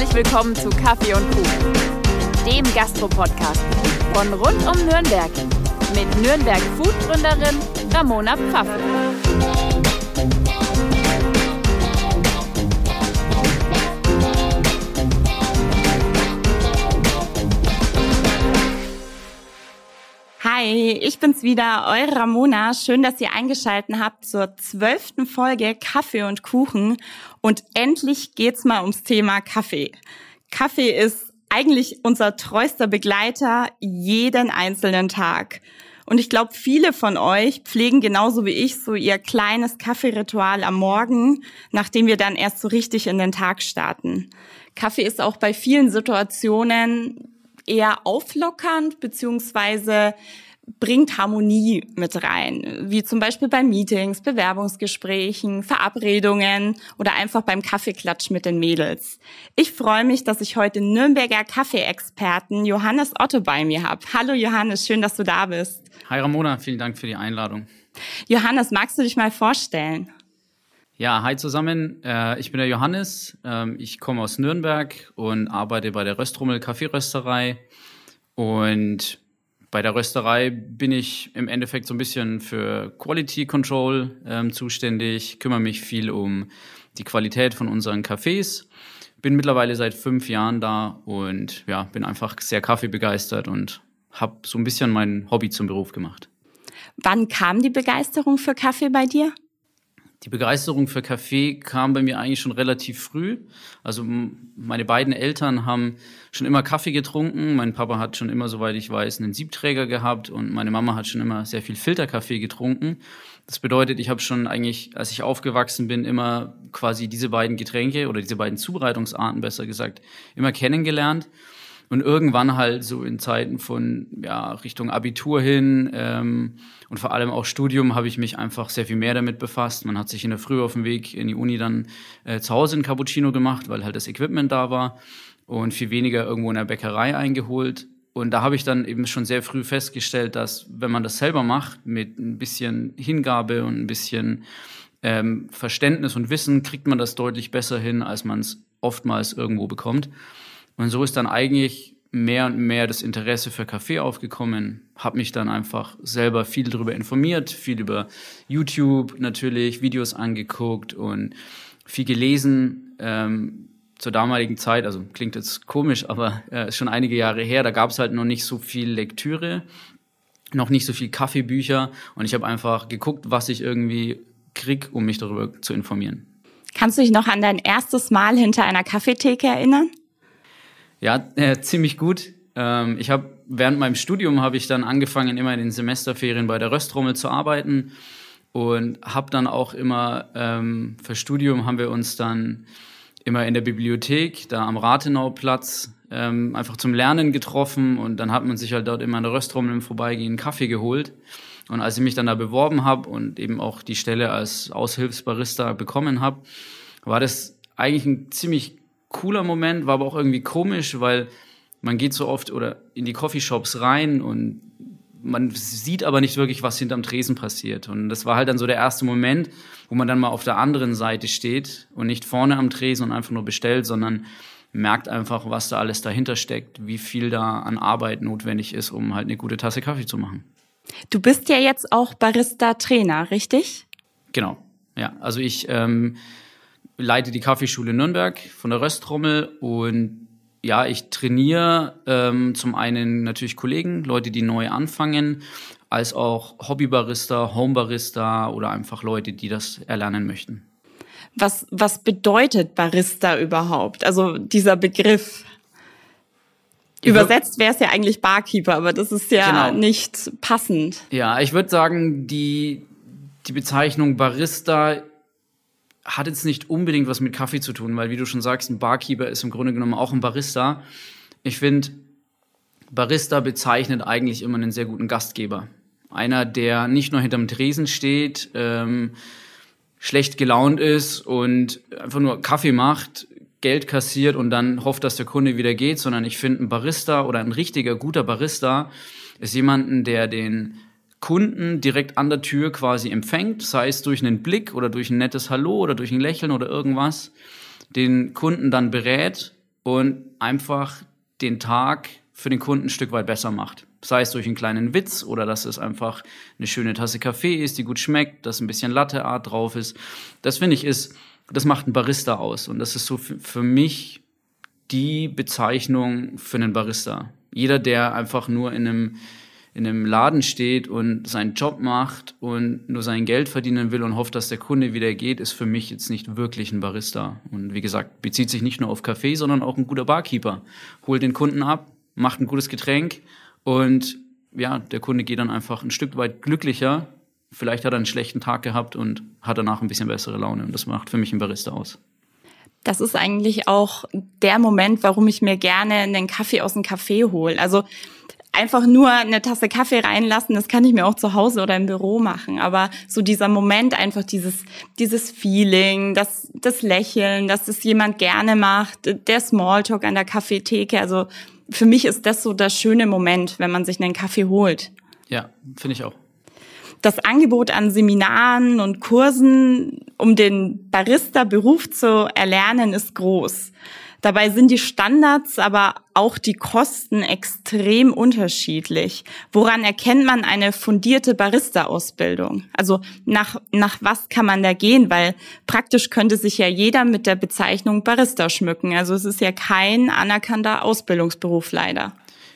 Herzlich willkommen zu Kaffee und Kuchen, dem Gastro-Podcast von rund um Nürnberg mit Nürnberg Food-Gründerin Ramona Pfaffe. Hi, ich bin's wieder, eure Ramona. Schön, dass ihr eingeschaltet habt zur zwölften Folge Kaffee und Kuchen. Und endlich geht's mal ums Thema Kaffee. Kaffee ist eigentlich unser treuster Begleiter jeden einzelnen Tag. Und ich glaube, viele von euch pflegen genauso wie ich so ihr kleines Kaffeeritual am Morgen, nachdem wir dann erst so richtig in den Tag starten. Kaffee ist auch bei vielen Situationen eher auflockernd, beziehungsweise bringt Harmonie mit rein, wie zum Beispiel bei Meetings, Bewerbungsgesprächen, Verabredungen oder einfach beim Kaffeeklatsch mit den Mädels. Ich freue mich, dass ich heute Nürnberger Kaffeeexperten Johannes Otto bei mir habe. Hallo Johannes, schön, dass du da bist. Hi Ramona, vielen Dank für die Einladung. Johannes, magst du dich mal vorstellen? Ja, hi zusammen. Äh, ich bin der Johannes. Ähm, ich komme aus Nürnberg und arbeite bei der Röstrummel Kaffeerösterei. Und bei der Rösterei bin ich im Endeffekt so ein bisschen für Quality Control ähm, zuständig, kümmere mich viel um die Qualität von unseren Kaffees. Bin mittlerweile seit fünf Jahren da und ja, bin einfach sehr kaffeebegeistert und habe so ein bisschen mein Hobby zum Beruf gemacht. Wann kam die Begeisterung für Kaffee bei dir? Die Begeisterung für Kaffee kam bei mir eigentlich schon relativ früh. Also meine beiden Eltern haben schon immer Kaffee getrunken. Mein Papa hat schon immer, soweit ich weiß, einen Siebträger gehabt und meine Mama hat schon immer sehr viel Filterkaffee getrunken. Das bedeutet, ich habe schon eigentlich, als ich aufgewachsen bin, immer quasi diese beiden Getränke oder diese beiden Zubereitungsarten, besser gesagt, immer kennengelernt. Und irgendwann halt so in Zeiten von ja, Richtung Abitur hin ähm, und vor allem auch Studium habe ich mich einfach sehr viel mehr damit befasst. Man hat sich in der Früh auf dem Weg in die Uni dann äh, zu Hause ein Cappuccino gemacht, weil halt das Equipment da war und viel weniger irgendwo in der Bäckerei eingeholt. Und da habe ich dann eben schon sehr früh festgestellt, dass wenn man das selber macht, mit ein bisschen Hingabe und ein bisschen ähm, Verständnis und Wissen, kriegt man das deutlich besser hin, als man es oftmals irgendwo bekommt. Und so ist dann eigentlich mehr und mehr das Interesse für Kaffee aufgekommen, habe mich dann einfach selber viel darüber informiert, viel über YouTube natürlich, Videos angeguckt und viel gelesen. Ähm, zur damaligen Zeit, also klingt jetzt komisch, aber äh, schon einige Jahre her, da gab es halt noch nicht so viel Lektüre, noch nicht so viel Kaffeebücher und ich habe einfach geguckt, was ich irgendwie krieg, um mich darüber zu informieren. Kannst du dich noch an dein erstes Mal hinter einer Kaffeetheke erinnern? Ja, äh, ziemlich gut. Ähm, ich habe während meinem Studium habe ich dann angefangen, immer in den Semesterferien bei der Röstrommel zu arbeiten und habe dann auch immer ähm, für Studium haben wir uns dann immer in der Bibliothek, da am Rathenauplatz, ähm, einfach zum Lernen getroffen und dann hat man sich halt dort immer an der Röstrommel im Vorbeigehen Kaffee geholt. Und als ich mich dann da beworben habe und eben auch die Stelle als Aushilfsbarista bekommen habe, war das eigentlich ein ziemlich cooler Moment, war aber auch irgendwie komisch, weil man geht so oft oder in die Coffeeshops rein und man sieht aber nicht wirklich, was hinterm Tresen passiert. Und das war halt dann so der erste Moment, wo man dann mal auf der anderen Seite steht und nicht vorne am Tresen und einfach nur bestellt, sondern merkt einfach, was da alles dahinter steckt, wie viel da an Arbeit notwendig ist, um halt eine gute Tasse Kaffee zu machen. Du bist ja jetzt auch Barista-Trainer, richtig? Genau, ja. Also ich ähm, leite die Kaffeeschule Nürnberg von der Röstrommel und ja, ich trainiere ähm, zum einen natürlich Kollegen, Leute, die neu anfangen, als auch Hobbybarista, Homebarista oder einfach Leute, die das erlernen möchten. Was, was bedeutet Barista überhaupt? Also dieser Begriff. Übersetzt wäre es ja eigentlich Barkeeper, aber das ist ja genau. nicht passend. Ja, ich würde sagen, die, die Bezeichnung Barista hat jetzt nicht unbedingt was mit Kaffee zu tun, weil wie du schon sagst, ein Barkeeper ist im Grunde genommen auch ein Barista. Ich finde, Barista bezeichnet eigentlich immer einen sehr guten Gastgeber. Einer, der nicht nur hinterm Tresen steht, ähm, schlecht gelaunt ist und einfach nur Kaffee macht, Geld kassiert und dann hofft, dass der Kunde wieder geht, sondern ich finde, ein Barista oder ein richtiger guter Barista ist jemanden, der den Kunden direkt an der Tür quasi empfängt, sei es durch einen Blick oder durch ein nettes Hallo oder durch ein Lächeln oder irgendwas, den Kunden dann berät und einfach den Tag für den Kunden ein Stück weit besser macht. Sei es durch einen kleinen Witz oder dass es einfach eine schöne Tasse Kaffee ist, die gut schmeckt, dass ein bisschen Latteart drauf ist. Das finde ich ist, das macht ein Barista aus. Und das ist so für mich die Bezeichnung für einen Barista. Jeder, der einfach nur in einem in einem Laden steht und seinen Job macht und nur sein Geld verdienen will und hofft, dass der Kunde wieder geht, ist für mich jetzt nicht wirklich ein Barista. Und wie gesagt, bezieht sich nicht nur auf Kaffee, sondern auch ein guter Barkeeper. Holt den Kunden ab, macht ein gutes Getränk und ja, der Kunde geht dann einfach ein Stück weit glücklicher. Vielleicht hat er einen schlechten Tag gehabt und hat danach ein bisschen bessere Laune. Und das macht für mich ein Barista aus. Das ist eigentlich auch der Moment, warum ich mir gerne einen Kaffee aus dem Café hole. Also einfach nur eine Tasse Kaffee reinlassen, das kann ich mir auch zu Hause oder im Büro machen. Aber so dieser Moment, einfach dieses, dieses Feeling, das, das Lächeln, dass es jemand gerne macht, der Smalltalk an der Kaffeetheke. Also für mich ist das so das schöne Moment, wenn man sich einen Kaffee holt. Ja, finde ich auch. Das Angebot an Seminaren und Kursen, um den Barista-Beruf zu erlernen, ist groß. Dabei sind die Standards, aber auch die Kosten extrem unterschiedlich. Woran erkennt man eine fundierte Barista-Ausbildung? Also nach, nach was kann man da gehen? Weil praktisch könnte sich ja jeder mit der Bezeichnung Barista schmücken. Also es ist ja kein anerkannter Ausbildungsberuf leider.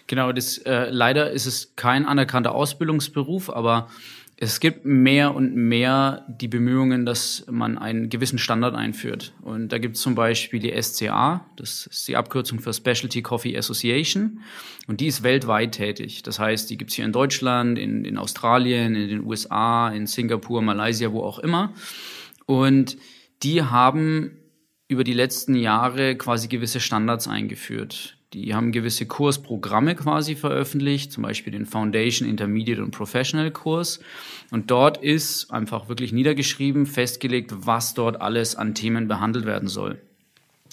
Genau, das, äh, leider ist es kein anerkannter Ausbildungsberuf, aber es gibt mehr und mehr die Bemühungen, dass man einen gewissen Standard einführt. Und da gibt es zum Beispiel die SCA, das ist die Abkürzung für Specialty Coffee Association. Und die ist weltweit tätig. Das heißt, die gibt es hier in Deutschland, in, in Australien, in den USA, in Singapur, Malaysia, wo auch immer. Und die haben über die letzten Jahre quasi gewisse Standards eingeführt. Die haben gewisse Kursprogramme quasi veröffentlicht, zum Beispiel den Foundation, Intermediate und Professional Kurs. Und dort ist einfach wirklich niedergeschrieben, festgelegt, was dort alles an Themen behandelt werden soll.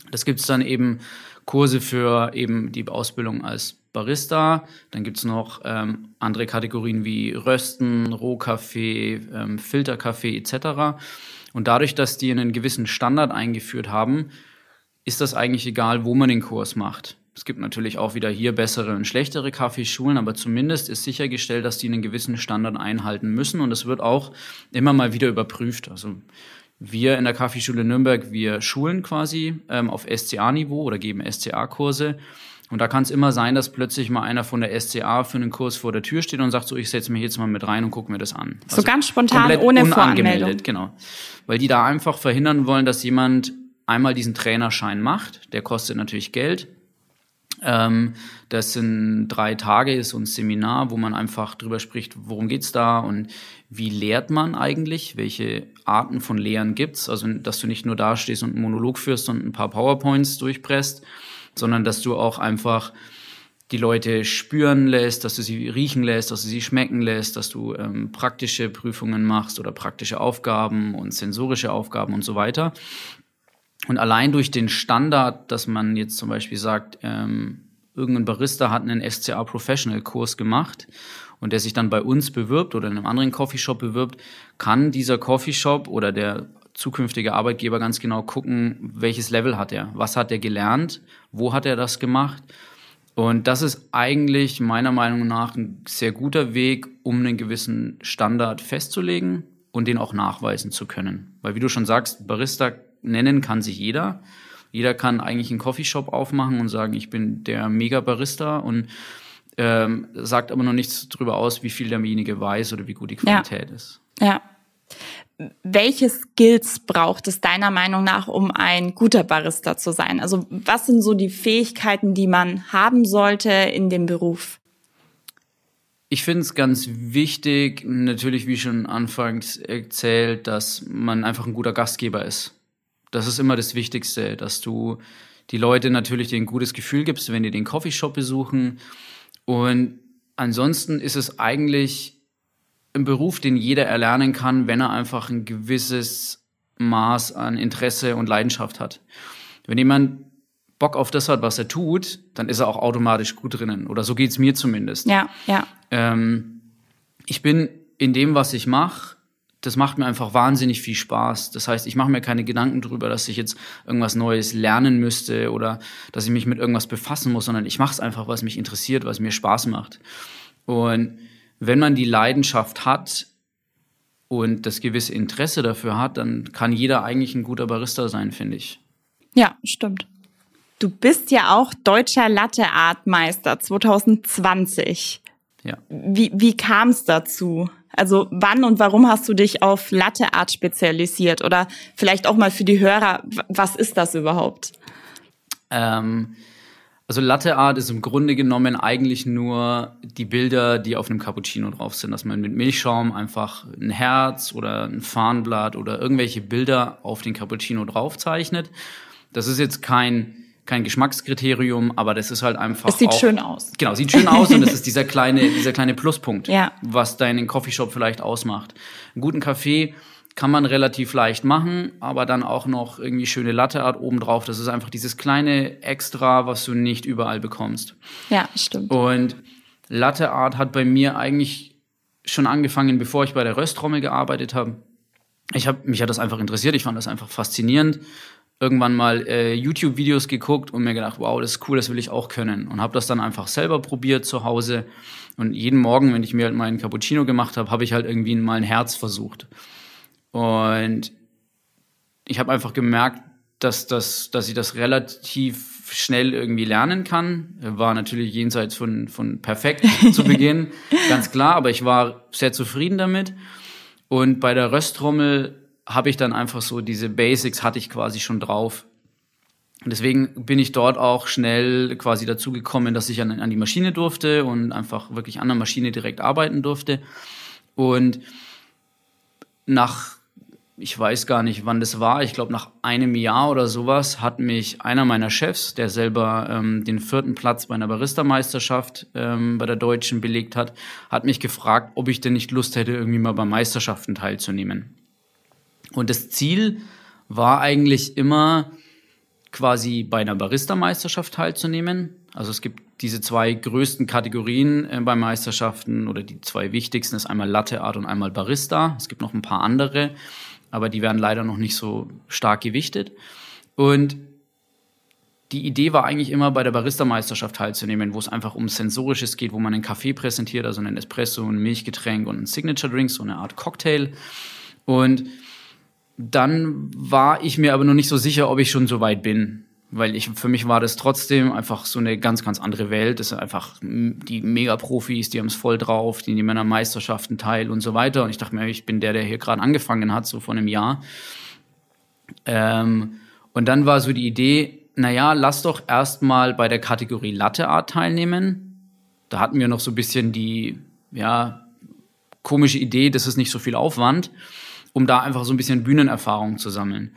Das gibt es dann eben Kurse für eben die Ausbildung als Barista. Dann gibt es noch ähm, andere Kategorien wie Rösten, Rohkaffee, ähm, Filterkaffee etc. Und dadurch, dass die einen gewissen Standard eingeführt haben, ist das eigentlich egal, wo man den Kurs macht. Es gibt natürlich auch wieder hier bessere und schlechtere Kaffeeschulen, aber zumindest ist sichergestellt, dass die einen gewissen Standard einhalten müssen und es wird auch immer mal wieder überprüft. Also wir in der Kaffeeschule Nürnberg, wir schulen quasi ähm, auf SCA-Niveau oder geben SCA-Kurse. Und da kann es immer sein, dass plötzlich mal einer von der SCA für einen Kurs vor der Tür steht und sagt so, ich setze mich jetzt mal mit rein und gucke mir das an. So also ganz spontan, ohne Voranmeldung. Genau. Weil die da einfach verhindern wollen, dass jemand einmal diesen Trainerschein macht. Der kostet natürlich Geld. Ähm, das sind drei Tage, ist so ein Seminar, wo man einfach drüber spricht, worum geht's da und wie lehrt man eigentlich, welche Arten von Lehren gibt's. Also, dass du nicht nur da stehst und einen Monolog führst und ein paar PowerPoints durchpresst, sondern dass du auch einfach die Leute spüren lässt, dass du sie riechen lässt, dass du sie schmecken lässt, dass du ähm, praktische Prüfungen machst oder praktische Aufgaben und sensorische Aufgaben und so weiter. Und allein durch den Standard, dass man jetzt zum Beispiel sagt, ähm, irgendein Barista hat einen SCA Professional Kurs gemacht und der sich dann bei uns bewirbt oder in einem anderen Coffeeshop bewirbt, kann dieser Coffeeshop oder der zukünftige Arbeitgeber ganz genau gucken, welches Level hat er, was hat er gelernt, wo hat er das gemacht. Und das ist eigentlich meiner Meinung nach ein sehr guter Weg, um einen gewissen Standard festzulegen und den auch nachweisen zu können. Weil wie du schon sagst, Barista nennen kann sich jeder. Jeder kann eigentlich einen Coffeeshop aufmachen und sagen, ich bin der Mega-Barista und ähm, sagt aber noch nichts darüber aus, wie viel derjenige weiß oder wie gut die Qualität ja. ist. Ja. Welche Skills braucht es deiner Meinung nach, um ein guter Barista zu sein? Also was sind so die Fähigkeiten, die man haben sollte in dem Beruf? Ich finde es ganz wichtig, natürlich wie schon anfangs erzählt, dass man einfach ein guter Gastgeber ist. Das ist immer das Wichtigste, dass du die Leute natürlich dir ein gutes Gefühl gibst, wenn die den Coffeeshop besuchen. Und ansonsten ist es eigentlich ein Beruf, den jeder erlernen kann, wenn er einfach ein gewisses Maß an Interesse und Leidenschaft hat. Wenn jemand Bock auf das hat, was er tut, dann ist er auch automatisch gut drinnen. Oder so geht's mir zumindest. Ja, ja. Ähm, ich bin in dem, was ich mache, das macht mir einfach wahnsinnig viel Spaß. Das heißt, ich mache mir keine Gedanken darüber, dass ich jetzt irgendwas Neues lernen müsste oder dass ich mich mit irgendwas befassen muss, sondern ich mache es einfach, was mich interessiert, was mir Spaß macht. Und wenn man die Leidenschaft hat und das gewisse Interesse dafür hat, dann kann jeder eigentlich ein guter Barista sein, finde ich. Ja, stimmt. Du bist ja auch deutscher Latte Art Meister 2020. Ja. Wie, wie kam es dazu? Also wann und warum hast du dich auf Latte Art spezialisiert? Oder vielleicht auch mal für die Hörer, was ist das überhaupt? Ähm, also Latte Art ist im Grunde genommen eigentlich nur die Bilder, die auf einem Cappuccino drauf sind, dass man mit Milchschaum einfach ein Herz oder ein Farnblatt oder irgendwelche Bilder auf den Cappuccino draufzeichnet. Das ist jetzt kein kein Geschmackskriterium, aber das ist halt einfach. Es sieht auch, schön aus. Genau, sieht schön aus und es ist dieser kleine, dieser kleine Pluspunkt, ja. was deinen Coffeeshop vielleicht ausmacht. Einen guten Kaffee kann man relativ leicht machen, aber dann auch noch irgendwie schöne Latteart obendrauf. Das ist einfach dieses kleine Extra, was du nicht überall bekommst. Ja, stimmt. Und Latteart hat bei mir eigentlich schon angefangen, bevor ich bei der Röstrommel gearbeitet habe. Ich habe mich hat das einfach interessiert. Ich fand das einfach faszinierend irgendwann mal äh, YouTube-Videos geguckt und mir gedacht, wow, das ist cool, das will ich auch können. Und habe das dann einfach selber probiert zu Hause. Und jeden Morgen, wenn ich mir halt meinen Cappuccino gemacht habe, habe ich halt irgendwie mal ein Herz versucht. Und ich habe einfach gemerkt, dass, das, dass ich das relativ schnell irgendwie lernen kann. War natürlich jenseits von, von perfekt zu Beginn, ganz klar, aber ich war sehr zufrieden damit. Und bei der Röstrommel habe ich dann einfach so diese Basics hatte ich quasi schon drauf. Und deswegen bin ich dort auch schnell quasi dazu gekommen, dass ich an, an die Maschine durfte und einfach wirklich an der Maschine direkt arbeiten durfte. Und nach, ich weiß gar nicht, wann das war, ich glaube nach einem Jahr oder sowas, hat mich einer meiner Chefs, der selber ähm, den vierten Platz bei einer Barista-Meisterschaft ähm, bei der Deutschen belegt hat, hat mich gefragt, ob ich denn nicht Lust hätte, irgendwie mal bei Meisterschaften teilzunehmen. Und das Ziel war eigentlich immer quasi bei einer Barista-Meisterschaft teilzunehmen. Also es gibt diese zwei größten Kategorien äh, bei Meisterschaften oder die zwei wichtigsten ist einmal Latte Art und einmal Barista. Es gibt noch ein paar andere, aber die werden leider noch nicht so stark gewichtet. Und die Idee war eigentlich immer bei der Barista-Meisterschaft teilzunehmen, wo es einfach um Sensorisches geht, wo man einen Kaffee präsentiert, also einen Espresso, ein Milchgetränk und ein Signature-Drink, so eine Art Cocktail. Und dann war ich mir aber noch nicht so sicher, ob ich schon so weit bin. Weil ich, für mich war das trotzdem einfach so eine ganz, ganz andere Welt. Das sind einfach die Mega-Profis, die haben es voll drauf, die nehmen an Meisterschaften teil und so weiter. Und ich dachte mir, ich bin der, der hier gerade angefangen hat, so vor einem Jahr. Ähm, und dann war so die Idee, naja, lass doch erstmal bei der Kategorie Latte Art teilnehmen. Da hatten wir noch so ein bisschen die, ja, komische Idee, das ist nicht so viel Aufwand um da einfach so ein bisschen Bühnenerfahrung zu sammeln.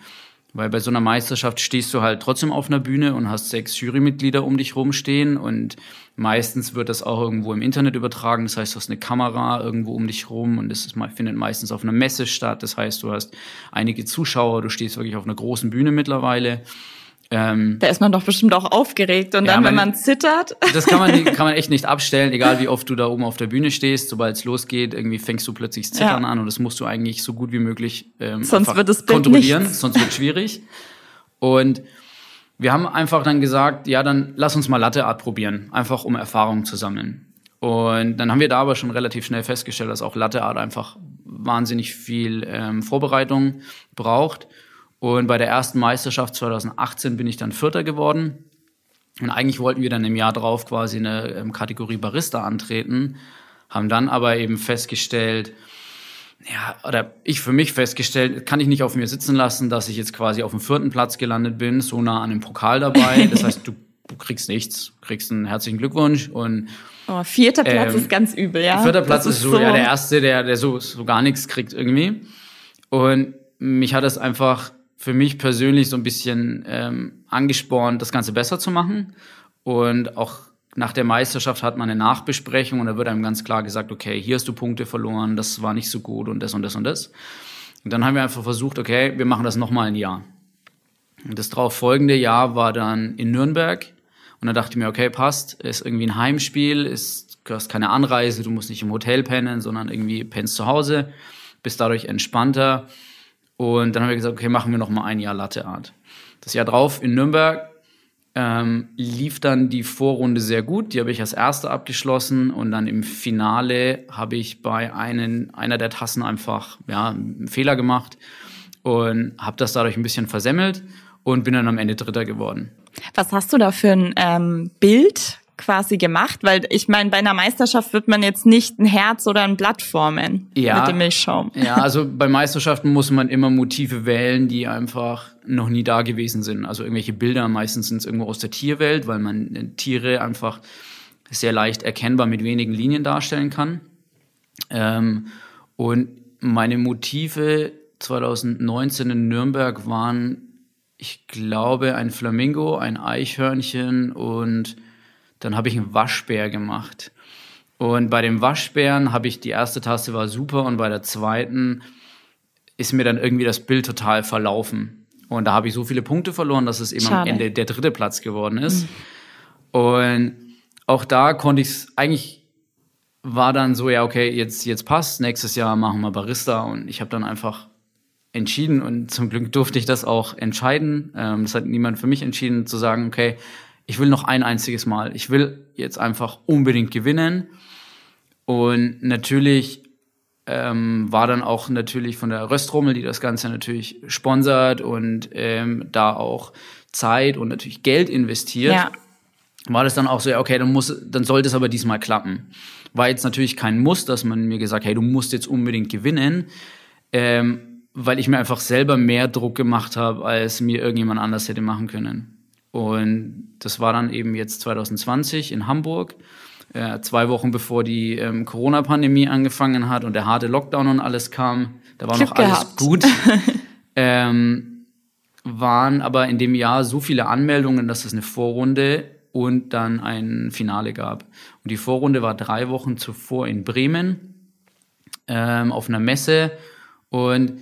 Weil bei so einer Meisterschaft stehst du halt trotzdem auf einer Bühne und hast sechs Jurymitglieder um dich rumstehen und meistens wird das auch irgendwo im Internet übertragen. Das heißt, du hast eine Kamera irgendwo um dich rum und das findet meistens auf einer Messe statt. Das heißt, du hast einige Zuschauer, du stehst wirklich auf einer großen Bühne mittlerweile ähm, da ist man doch bestimmt auch aufgeregt und ja, dann, wenn man, man zittert. Das kann man, kann man echt nicht abstellen, egal wie oft du da oben auf der Bühne stehst. Sobald es losgeht, irgendwie fängst du plötzlich Zittern ja. an und das musst du eigentlich so gut wie möglich ähm, sonst wird es kontrollieren, nichts. sonst wird es schwierig. Und wir haben einfach dann gesagt, ja, dann lass uns mal Latte Art probieren, einfach um Erfahrung zu sammeln. Und dann haben wir da aber schon relativ schnell festgestellt, dass auch Latte Art einfach wahnsinnig viel ähm, Vorbereitung braucht. Und bei der ersten Meisterschaft 2018 bin ich dann Vierter geworden. Und eigentlich wollten wir dann im Jahr drauf quasi eine ähm, Kategorie Barista antreten, haben dann aber eben festgestellt, ja, oder ich für mich festgestellt, kann ich nicht auf mir sitzen lassen, dass ich jetzt quasi auf dem vierten Platz gelandet bin, so nah an dem Pokal dabei. Das heißt, du, du kriegst nichts, kriegst einen herzlichen Glückwunsch und Oh, vierter Platz ähm, ist ganz übel, ja. Vierter Platz ist, ist so, so, ja, der erste, der, der so, so gar nichts kriegt irgendwie. Und mich hat das einfach für mich persönlich so ein bisschen ähm, angespornt, das Ganze besser zu machen. Und auch nach der Meisterschaft hat man eine Nachbesprechung und da wird einem ganz klar gesagt, okay, hier hast du Punkte verloren, das war nicht so gut und das und das und das. Und dann haben wir einfach versucht, okay, wir machen das nochmal ein Jahr. Und das darauf folgende Jahr war dann in Nürnberg. Und da dachte ich mir, okay, passt, ist irgendwie ein Heimspiel, ist, du hast keine Anreise, du musst nicht im Hotel pennen, sondern irgendwie pennst zu Hause. bist dadurch entspannter. Und dann haben wir gesagt, okay, machen wir noch mal ein Jahr Latte Art. Das Jahr drauf in Nürnberg ähm, lief dann die Vorrunde sehr gut. Die habe ich als erste abgeschlossen und dann im Finale habe ich bei einen, einer der Tassen einfach ja, einen Fehler gemacht und habe das dadurch ein bisschen versemmelt und bin dann am Ende Dritter geworden. Was hast du da für ein ähm, Bild quasi gemacht? Weil ich meine, bei einer Meisterschaft wird man jetzt nicht ein Herz oder ein Blatt formen ja, mit dem Milchschaum. Ja, also bei Meisterschaften muss man immer Motive wählen, die einfach noch nie da gewesen sind. Also irgendwelche Bilder, meistens sind es irgendwo aus der Tierwelt, weil man äh, Tiere einfach sehr leicht erkennbar mit wenigen Linien darstellen kann. Ähm, und meine Motive 2019 in Nürnberg waren, ich glaube, ein Flamingo, ein Eichhörnchen und dann habe ich einen Waschbär gemacht. Und bei dem Waschbären habe ich die erste Taste war super und bei der zweiten ist mir dann irgendwie das Bild total verlaufen. Und da habe ich so viele Punkte verloren, dass es eben Schade. am Ende der dritte Platz geworden ist. Mhm. Und auch da konnte ich es eigentlich war dann so, ja, okay, jetzt, jetzt passt, nächstes Jahr machen wir Barista und ich habe dann einfach entschieden und zum Glück durfte ich das auch entscheiden. Ähm, das hat niemand für mich entschieden, zu sagen, okay, ich will noch ein einziges Mal. Ich will jetzt einfach unbedingt gewinnen. Und natürlich ähm, war dann auch natürlich von der Röstrummel, die das Ganze natürlich sponsert und ähm, da auch Zeit und natürlich Geld investiert, ja. war das dann auch so, ja, okay, dann muss, dann sollte es aber diesmal klappen. War jetzt natürlich kein Muss, dass man mir gesagt, hey, du musst jetzt unbedingt gewinnen, ähm, weil ich mir einfach selber mehr Druck gemacht habe, als mir irgendjemand anders hätte machen können. Und das war dann eben jetzt 2020 in Hamburg, äh, zwei Wochen bevor die ähm, Corona-Pandemie angefangen hat und der harte Lockdown und alles kam. Da war Glück noch alles gehabt. gut. ähm, waren aber in dem Jahr so viele Anmeldungen, dass es eine Vorrunde und dann ein Finale gab. Und die Vorrunde war drei Wochen zuvor in Bremen ähm, auf einer Messe und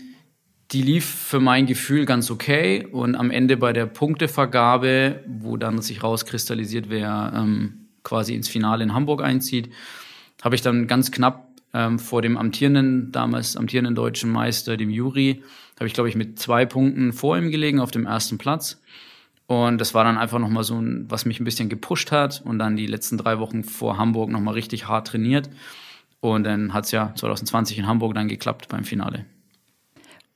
die lief für mein Gefühl ganz okay und am Ende bei der Punktevergabe, wo dann sich rauskristallisiert, wer ähm, quasi ins Finale in Hamburg einzieht, habe ich dann ganz knapp ähm, vor dem amtierenden, damals amtierenden deutschen Meister, dem Juri, habe ich glaube ich mit zwei Punkten vor ihm gelegen auf dem ersten Platz. Und das war dann einfach nochmal so ein, was mich ein bisschen gepusht hat und dann die letzten drei Wochen vor Hamburg nochmal richtig hart trainiert. Und dann hat es ja 2020 in Hamburg dann geklappt beim Finale.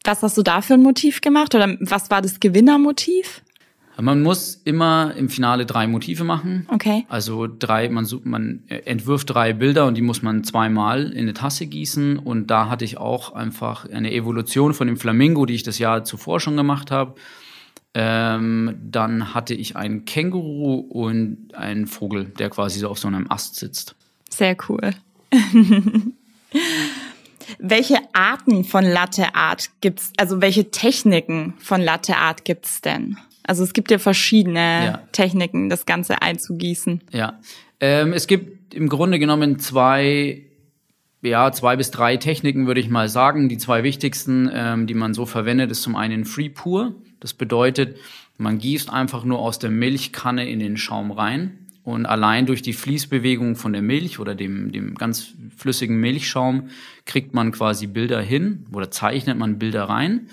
Was hast du da für ein Motiv gemacht oder was war das Gewinnermotiv? Man muss immer im Finale drei Motive machen. Okay. Also drei, man, man entwirft drei Bilder und die muss man zweimal in eine Tasse gießen. Und da hatte ich auch einfach eine Evolution von dem Flamingo, die ich das Jahr zuvor schon gemacht habe. Ähm, dann hatte ich einen Känguru und einen Vogel, der quasi so auf so einem Ast sitzt. Sehr cool. Welche Arten von Latte Art gibt's? Also welche Techniken von Latte Art gibt's denn? Also es gibt ja verschiedene ja. Techniken, das Ganze einzugießen. Ja, ähm, es gibt im Grunde genommen zwei, ja, zwei bis drei Techniken, würde ich mal sagen. Die zwei wichtigsten, ähm, die man so verwendet, ist zum einen Free Pour. Das bedeutet, man gießt einfach nur aus der Milchkanne in den Schaum rein. Und allein durch die Fließbewegung von der Milch oder dem, dem ganz flüssigen Milchschaum kriegt man quasi Bilder hin oder zeichnet man Bilder rein.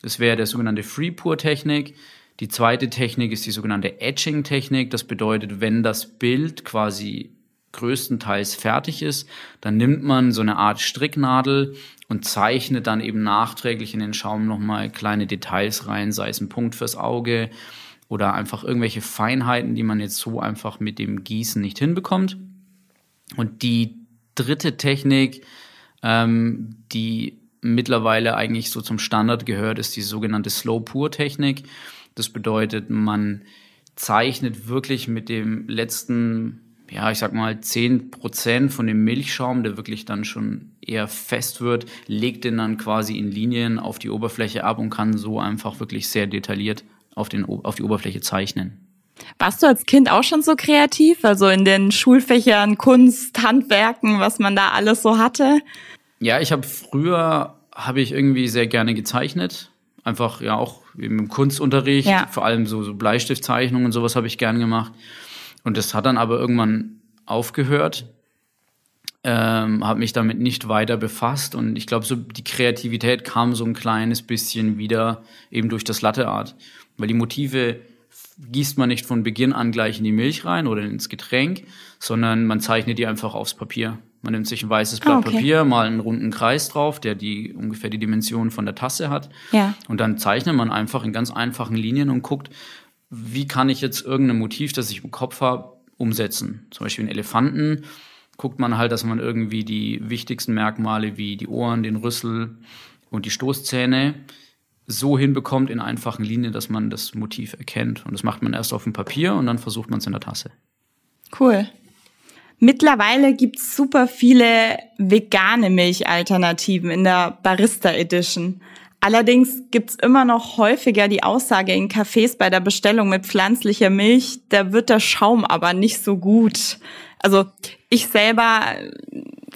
Das wäre der sogenannte Free-Pour-Technik. Die zweite Technik ist die sogenannte Etching-Technik. Das bedeutet, wenn das Bild quasi größtenteils fertig ist, dann nimmt man so eine Art Stricknadel und zeichnet dann eben nachträglich in den Schaum nochmal kleine Details rein, sei es ein Punkt fürs Auge, oder einfach irgendwelche Feinheiten, die man jetzt so einfach mit dem Gießen nicht hinbekommt. Und die dritte Technik, ähm, die mittlerweile eigentlich so zum Standard gehört, ist die sogenannte Slow-Pour-Technik. Das bedeutet, man zeichnet wirklich mit dem letzten, ja, ich sag mal, zehn Prozent von dem Milchschaum, der wirklich dann schon eher fest wird, legt den dann quasi in Linien auf die Oberfläche ab und kann so einfach wirklich sehr detailliert auf, den, auf die Oberfläche zeichnen. Warst du als Kind auch schon so kreativ? Also in den Schulfächern Kunst, Handwerken, was man da alles so hatte? Ja, ich habe früher habe ich irgendwie sehr gerne gezeichnet. Einfach ja auch im Kunstunterricht, ja. vor allem so, so Bleistiftzeichnungen und sowas habe ich gern gemacht. Und das hat dann aber irgendwann aufgehört. ähm, habe mich damit nicht weiter befasst und ich glaube, so die Kreativität kam so ein kleines bisschen wieder eben durch das Latte Art, weil die Motive gießt man nicht von Beginn an gleich in die Milch rein oder ins Getränk, sondern man zeichnet die einfach aufs Papier. Man nimmt sich ein weißes Blatt ah, okay. Papier, mal einen runden Kreis drauf, der die ungefähr die Dimension von der Tasse hat. Ja. Und dann zeichnet man einfach in ganz einfachen Linien und guckt, wie kann ich jetzt irgendein Motiv, das ich im Kopf habe, umsetzen. Zum Beispiel einen Elefanten guckt man halt, dass man irgendwie die wichtigsten Merkmale wie die Ohren, den Rüssel und die Stoßzähne so hinbekommt in einfachen Linien, dass man das Motiv erkennt. Und das macht man erst auf dem Papier und dann versucht man es in der Tasse. Cool. Mittlerweile gibt's super viele vegane Milchalternativen in der Barista Edition. Allerdings gibt's immer noch häufiger die Aussage in Cafés bei der Bestellung mit pflanzlicher Milch, da wird der Schaum aber nicht so gut. Also ich selber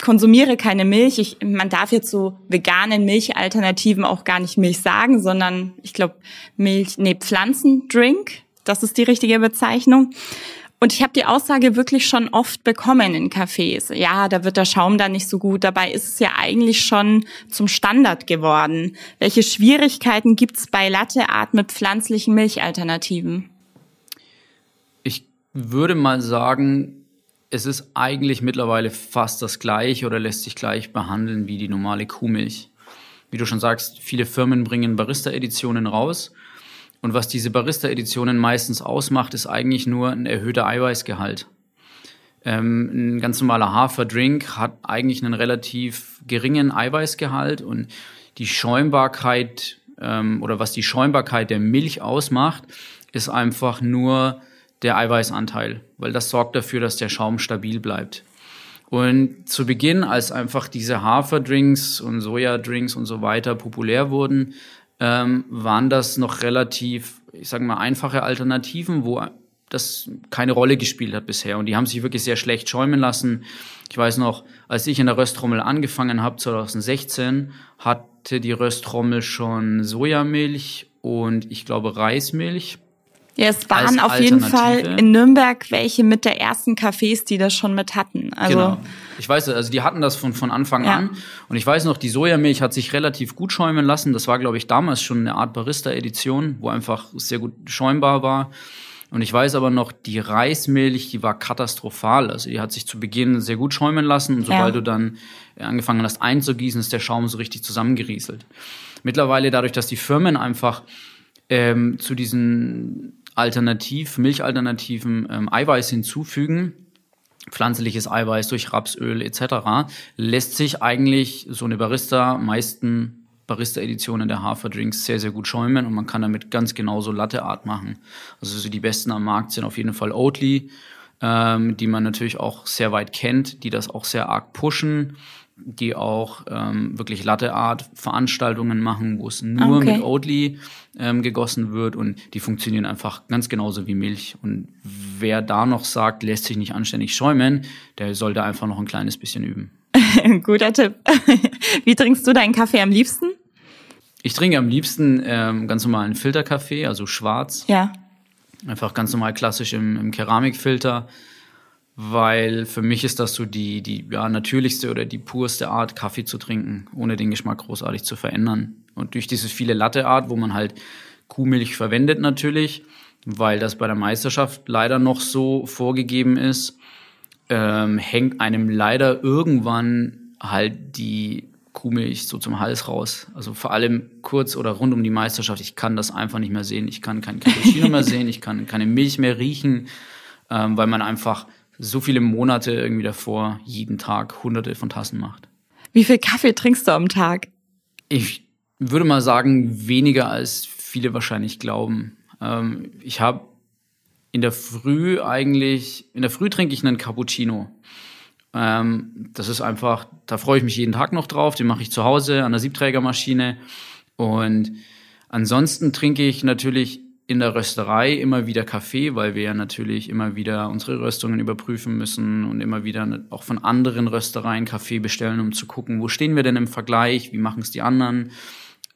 konsumiere keine Milch. Ich, man darf jetzt so veganen Milchalternativen auch gar nicht Milch sagen, sondern ich glaube Milch, nee, Pflanzendrink. Das ist die richtige Bezeichnung. Und ich habe die Aussage wirklich schon oft bekommen in Cafés. Ja, da wird der Schaum dann nicht so gut. Dabei ist es ja eigentlich schon zum Standard geworden. Welche Schwierigkeiten gibt's bei Latte Art mit pflanzlichen Milchalternativen? Ich würde mal sagen, es ist eigentlich mittlerweile fast das gleiche oder lässt sich gleich behandeln wie die normale Kuhmilch. Wie du schon sagst, viele Firmen bringen Barista-Editionen raus und was diese Barista-Editionen meistens ausmacht, ist eigentlich nur ein erhöhter Eiweißgehalt. Ähm, ein ganz normaler Haferdrink hat eigentlich einen relativ geringen Eiweißgehalt und die Schäumbarkeit ähm, oder was die Schäumbarkeit der Milch ausmacht, ist einfach nur der Eiweißanteil, weil das sorgt dafür, dass der Schaum stabil bleibt. Und zu Beginn, als einfach diese Haferdrinks und Sojadrinks und so weiter populär wurden, ähm, waren das noch relativ, ich sage mal, einfache Alternativen, wo das keine Rolle gespielt hat bisher. Und die haben sich wirklich sehr schlecht schäumen lassen. Ich weiß noch, als ich in der Röstrommel angefangen habe, 2016, hatte die Röstrommel schon Sojamilch und ich glaube Reismilch. Ja, es waren auf jeden Fall in Nürnberg welche mit der ersten Cafés, die das schon mit hatten. Also genau. Ich weiß, also die hatten das von, von Anfang ja. an. Und ich weiß noch, die Sojamilch hat sich relativ gut schäumen lassen. Das war, glaube ich, damals schon eine Art Barista-Edition, wo einfach sehr gut schäumbar war. Und ich weiß aber noch, die Reismilch, die war katastrophal. Also die hat sich zu Beginn sehr gut schäumen lassen. Und sobald ja. du dann angefangen hast einzugießen, ist der Schaum so richtig zusammengerieselt. Mittlerweile, dadurch, dass die Firmen einfach ähm, zu diesen Alternativ, Milchalternativen ähm, Eiweiß hinzufügen, pflanzliches Eiweiß durch Rapsöl etc., lässt sich eigentlich so eine Barista, meisten Barista-Editionen der Haferdrinks sehr, sehr gut schäumen und man kann damit ganz genauso Latteart machen. Also so die besten am Markt sind auf jeden Fall Oatly, ähm, die man natürlich auch sehr weit kennt, die das auch sehr arg pushen die auch ähm, wirklich Latteart Veranstaltungen machen, wo es nur okay. mit Oatly ähm, gegossen wird und die funktionieren einfach ganz genauso wie Milch. Und wer da noch sagt, lässt sich nicht anständig schäumen, der sollte einfach noch ein kleines bisschen üben. Guter Tipp. Wie trinkst du deinen Kaffee am liebsten? Ich trinke am liebsten ähm, ganz normalen Filterkaffee, also schwarz. Ja. Einfach ganz normal klassisch im, im Keramikfilter weil für mich ist das so die, die ja, natürlichste oder die purste Art, Kaffee zu trinken, ohne den Geschmack großartig zu verändern. Und durch dieses viele Latte-Art, wo man halt Kuhmilch verwendet natürlich, weil das bei der Meisterschaft leider noch so vorgegeben ist, ähm, hängt einem leider irgendwann halt die Kuhmilch so zum Hals raus. Also vor allem kurz oder rund um die Meisterschaft. Ich kann das einfach nicht mehr sehen. Ich kann kein Cappuccino mehr sehen. Ich kann keine Milch mehr riechen, ähm, weil man einfach so viele Monate irgendwie davor jeden Tag hunderte von Tassen macht. Wie viel Kaffee trinkst du am Tag? Ich würde mal sagen, weniger als viele wahrscheinlich glauben. Ähm, ich habe in der Früh eigentlich, in der Früh trinke ich einen Cappuccino. Ähm, das ist einfach, da freue ich mich jeden Tag noch drauf. Den mache ich zu Hause an der Siebträgermaschine. Und ansonsten trinke ich natürlich in der Rösterei immer wieder Kaffee, weil wir ja natürlich immer wieder unsere Röstungen überprüfen müssen und immer wieder auch von anderen Röstereien Kaffee bestellen, um zu gucken, wo stehen wir denn im Vergleich, wie machen es die anderen.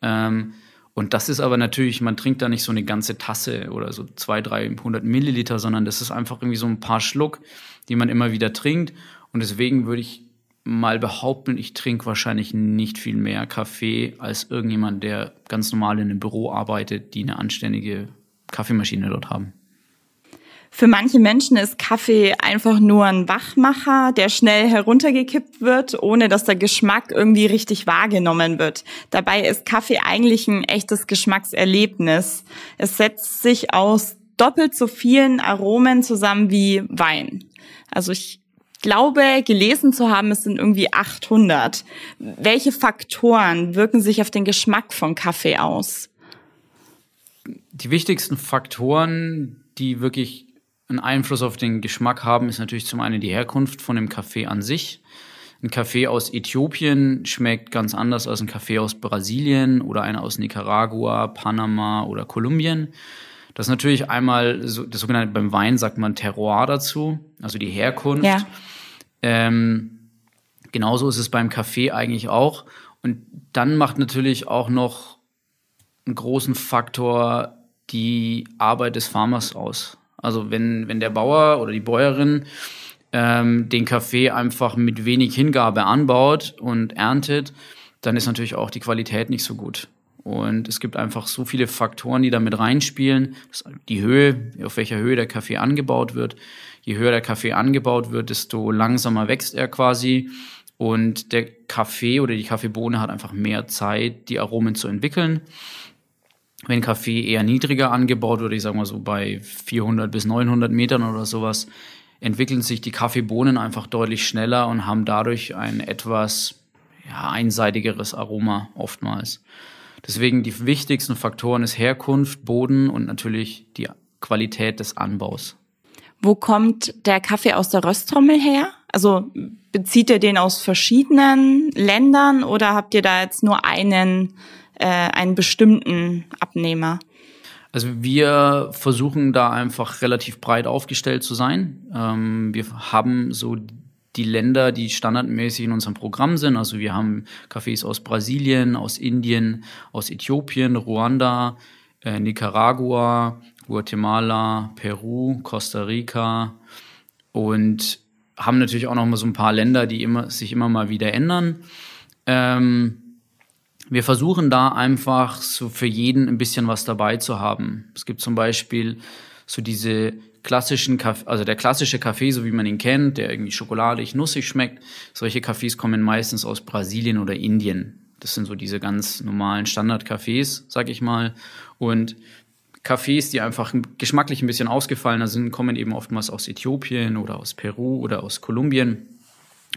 Ähm, und das ist aber natürlich, man trinkt da nicht so eine ganze Tasse oder so zwei, dreihundert Milliliter, sondern das ist einfach irgendwie so ein paar Schluck, die man immer wieder trinkt. Und deswegen würde ich mal behaupten, ich trinke wahrscheinlich nicht viel mehr Kaffee als irgendjemand, der ganz normal in einem Büro arbeitet, die eine anständige Kaffeemaschine dort haben. Für manche Menschen ist Kaffee einfach nur ein Wachmacher, der schnell heruntergekippt wird, ohne dass der Geschmack irgendwie richtig wahrgenommen wird. Dabei ist Kaffee eigentlich ein echtes Geschmackserlebnis. Es setzt sich aus doppelt so vielen Aromen zusammen wie Wein. Also ich glaube, gelesen zu haben, es sind irgendwie 800. Welche Faktoren wirken sich auf den Geschmack von Kaffee aus? Die wichtigsten Faktoren, die wirklich einen Einfluss auf den Geschmack haben, ist natürlich zum einen die Herkunft von dem Kaffee an sich. Ein Kaffee aus Äthiopien schmeckt ganz anders als ein Kaffee aus Brasilien oder einer aus Nicaragua, Panama oder Kolumbien. Das ist natürlich einmal so, das sogenannte beim Wein sagt man Terroir dazu, also die Herkunft. Ja. Ähm, genauso ist es beim Kaffee eigentlich auch. Und dann macht natürlich auch noch einen großen Faktor die Arbeit des Farmers aus. Also wenn, wenn der Bauer oder die Bäuerin ähm, den Kaffee einfach mit wenig Hingabe anbaut und erntet, dann ist natürlich auch die Qualität nicht so gut. Und es gibt einfach so viele Faktoren, die da mit reinspielen. Die Höhe, auf welcher Höhe der Kaffee angebaut wird. Je höher der Kaffee angebaut wird, desto langsamer wächst er quasi. Und der Kaffee oder die Kaffeebohne hat einfach mehr Zeit, die Aromen zu entwickeln. Wenn Kaffee eher niedriger angebaut wird, ich sage mal so bei 400 bis 900 Metern oder sowas, entwickeln sich die Kaffeebohnen einfach deutlich schneller und haben dadurch ein etwas ja, einseitigeres Aroma oftmals. Deswegen die wichtigsten Faktoren ist Herkunft, Boden und natürlich die Qualität des Anbaus. Wo kommt der Kaffee aus der Rösttrommel her? Also bezieht ihr den aus verschiedenen Ländern oder habt ihr da jetzt nur einen äh, einen bestimmten Abnehmer? Also wir versuchen da einfach relativ breit aufgestellt zu sein. Ähm, wir haben so die Länder, die standardmäßig in unserem Programm sind. Also wir haben Cafés aus Brasilien, aus Indien, aus Äthiopien, Ruanda, äh, Nicaragua, Guatemala, Peru, Costa Rica und haben natürlich auch noch mal so ein paar Länder, die immer, sich immer mal wieder ändern. Ähm, wir versuchen da einfach so für jeden ein bisschen was dabei zu haben. Es gibt zum Beispiel so diese klassischen Kaffee, also der klassische Kaffee, so wie man ihn kennt, der irgendwie schokoladig, nussig schmeckt. Solche Kaffees kommen meistens aus Brasilien oder Indien. Das sind so diese ganz normalen Standard-Cafés, sag ich mal. Und Kaffees, die einfach geschmacklich ein bisschen ausgefallener sind, kommen eben oftmals aus Äthiopien oder aus Peru oder aus Kolumbien.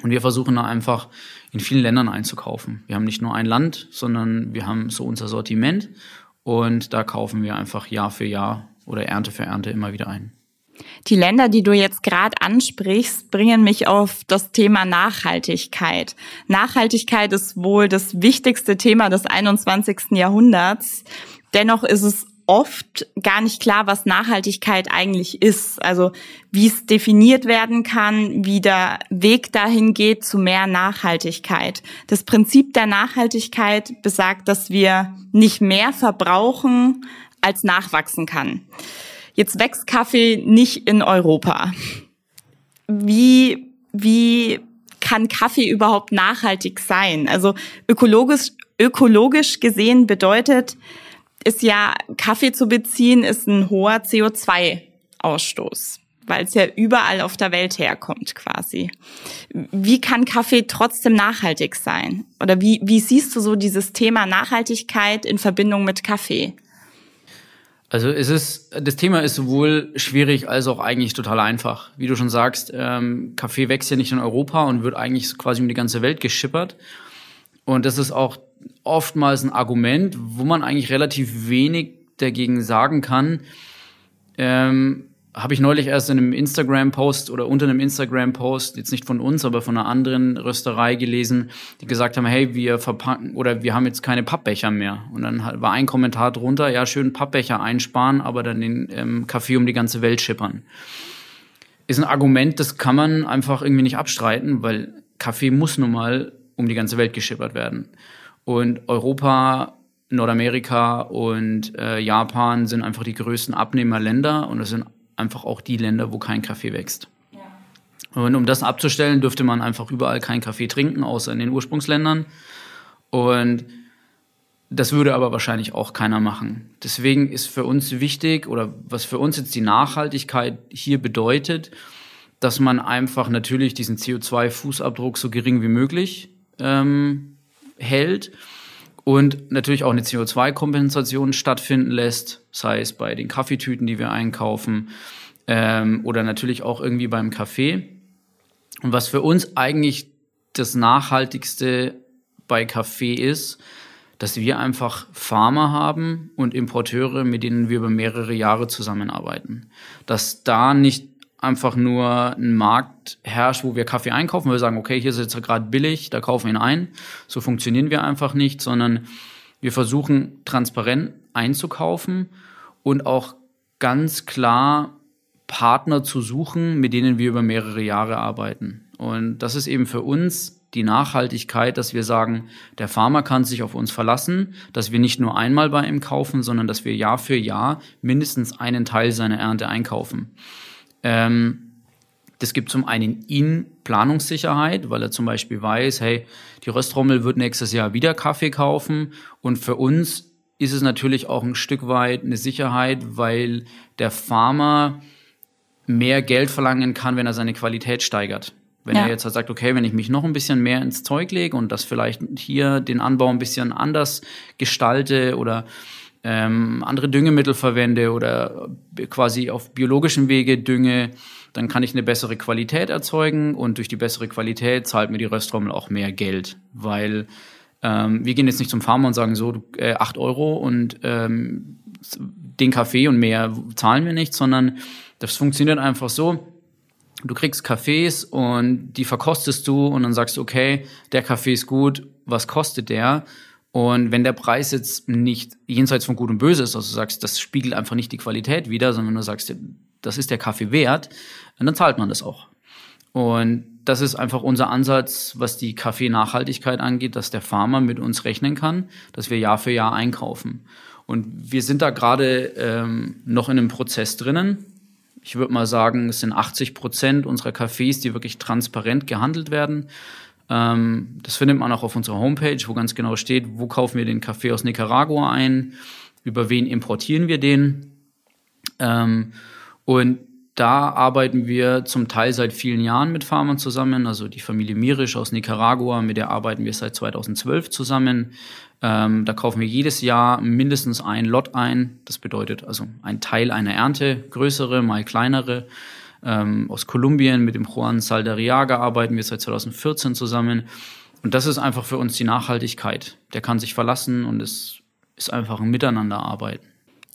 Und wir versuchen da einfach in vielen Ländern einzukaufen. Wir haben nicht nur ein Land, sondern wir haben so unser Sortiment und da kaufen wir einfach Jahr für Jahr oder Ernte für Ernte immer wieder ein. Die Länder, die du jetzt gerade ansprichst, bringen mich auf das Thema Nachhaltigkeit. Nachhaltigkeit ist wohl das wichtigste Thema des 21. Jahrhunderts. Dennoch ist es oft gar nicht klar, was Nachhaltigkeit eigentlich ist. Also wie es definiert werden kann, wie der Weg dahin geht zu mehr Nachhaltigkeit. Das Prinzip der Nachhaltigkeit besagt, dass wir nicht mehr verbrauchen, als nachwachsen kann. Jetzt wächst Kaffee nicht in Europa. Wie, wie kann Kaffee überhaupt nachhaltig sein? Also ökologisch, ökologisch gesehen bedeutet, ist ja, Kaffee zu beziehen, ist ein hoher CO2-Ausstoß, weil es ja überall auf der Welt herkommt quasi. Wie kann Kaffee trotzdem nachhaltig sein? Oder wie, wie siehst du so dieses Thema Nachhaltigkeit in Verbindung mit Kaffee? Also es ist, das Thema ist sowohl schwierig als auch eigentlich total einfach. Wie du schon sagst, ähm, Kaffee wächst ja nicht in Europa und wird eigentlich quasi um die ganze Welt geschippert. Und das ist auch oftmals ein Argument, wo man eigentlich relativ wenig dagegen sagen kann. Ähm, habe ich neulich erst in einem Instagram-Post oder unter einem Instagram-Post, jetzt nicht von uns, aber von einer anderen Rösterei gelesen, die gesagt haben, hey, wir verpacken oder wir haben jetzt keine Pappbecher mehr. Und dann war ein Kommentar drunter, ja, schön Pappbecher einsparen, aber dann den ähm, Kaffee um die ganze Welt schippern. Ist ein Argument, das kann man einfach irgendwie nicht abstreiten, weil Kaffee muss nun mal um die ganze Welt geschippert werden. Und Europa, Nordamerika und äh, Japan sind einfach die größten Abnehmerländer und das sind einfach auch die Länder, wo kein Kaffee wächst. Ja. Und um das abzustellen, dürfte man einfach überall keinen Kaffee trinken, außer in den Ursprungsländern. Und das würde aber wahrscheinlich auch keiner machen. Deswegen ist für uns wichtig oder was für uns jetzt die Nachhaltigkeit hier bedeutet, dass man einfach natürlich diesen CO2-Fußabdruck so gering wie möglich ähm, hält und natürlich auch eine CO2-Kompensation stattfinden lässt, sei es bei den Kaffeetüten, die wir einkaufen ähm, oder natürlich auch irgendwie beim Kaffee. Und was für uns eigentlich das Nachhaltigste bei Kaffee ist, dass wir einfach Farmer haben und Importeure, mit denen wir über mehrere Jahre zusammenarbeiten. Dass da nicht einfach nur ein Markt herrscht, wo wir Kaffee einkaufen, wir sagen, okay, hier ist jetzt gerade billig, da kaufen wir ihn ein. So funktionieren wir einfach nicht, sondern wir versuchen transparent einzukaufen und auch ganz klar Partner zu suchen, mit denen wir über mehrere Jahre arbeiten. Und das ist eben für uns die Nachhaltigkeit, dass wir sagen, der Farmer kann sich auf uns verlassen, dass wir nicht nur einmal bei ihm kaufen, sondern dass wir Jahr für Jahr mindestens einen Teil seiner Ernte einkaufen. Ähm, das gibt zum einen ihn Planungssicherheit, weil er zum Beispiel weiß, hey, die Röstrommel wird nächstes Jahr wieder Kaffee kaufen. Und für uns ist es natürlich auch ein Stück weit eine Sicherheit, weil der Farmer mehr Geld verlangen kann, wenn er seine Qualität steigert. Wenn ja. er jetzt halt sagt, okay, wenn ich mich noch ein bisschen mehr ins Zeug lege und das vielleicht hier den Anbau ein bisschen anders gestalte oder ähm, andere Düngemittel verwende oder quasi auf biologischem Wege dünge, dann kann ich eine bessere Qualität erzeugen und durch die bessere Qualität zahlt mir die Röstrommel auch mehr Geld, weil ähm, wir gehen jetzt nicht zum Farmer und sagen so äh, 8 Euro und ähm, den Kaffee und mehr zahlen wir nicht, sondern das funktioniert einfach so, du kriegst Kaffees und die verkostest du und dann sagst du, okay, der Kaffee ist gut, was kostet der? Und wenn der Preis jetzt nicht jenseits von Gut und Böse ist, also du sagst, das spiegelt einfach nicht die Qualität wider, sondern du sagst, das ist der Kaffee wert, dann zahlt man das auch. Und das ist einfach unser Ansatz, was die Kaffee-Nachhaltigkeit angeht, dass der Farmer mit uns rechnen kann, dass wir Jahr für Jahr einkaufen. Und wir sind da gerade ähm, noch in einem Prozess drinnen. Ich würde mal sagen, es sind 80 Prozent unserer Kaffees, die wirklich transparent gehandelt werden. Ähm, das findet man auch auf unserer Homepage, wo ganz genau steht, wo kaufen wir den Kaffee aus Nicaragua ein, über wen importieren wir den. Ähm, und da arbeiten wir zum Teil seit vielen Jahren mit Farmern zusammen. Also die Familie Mirisch aus Nicaragua, mit der arbeiten wir seit 2012 zusammen. Ähm, da kaufen wir jedes Jahr mindestens ein Lot ein. Das bedeutet also ein Teil einer Ernte, größere, mal kleinere ähm, aus Kolumbien. Mit dem Juan Saldariaga arbeiten wir seit 2014 zusammen. Und das ist einfach für uns die Nachhaltigkeit. Der kann sich verlassen und es ist einfach ein Miteinanderarbeiten.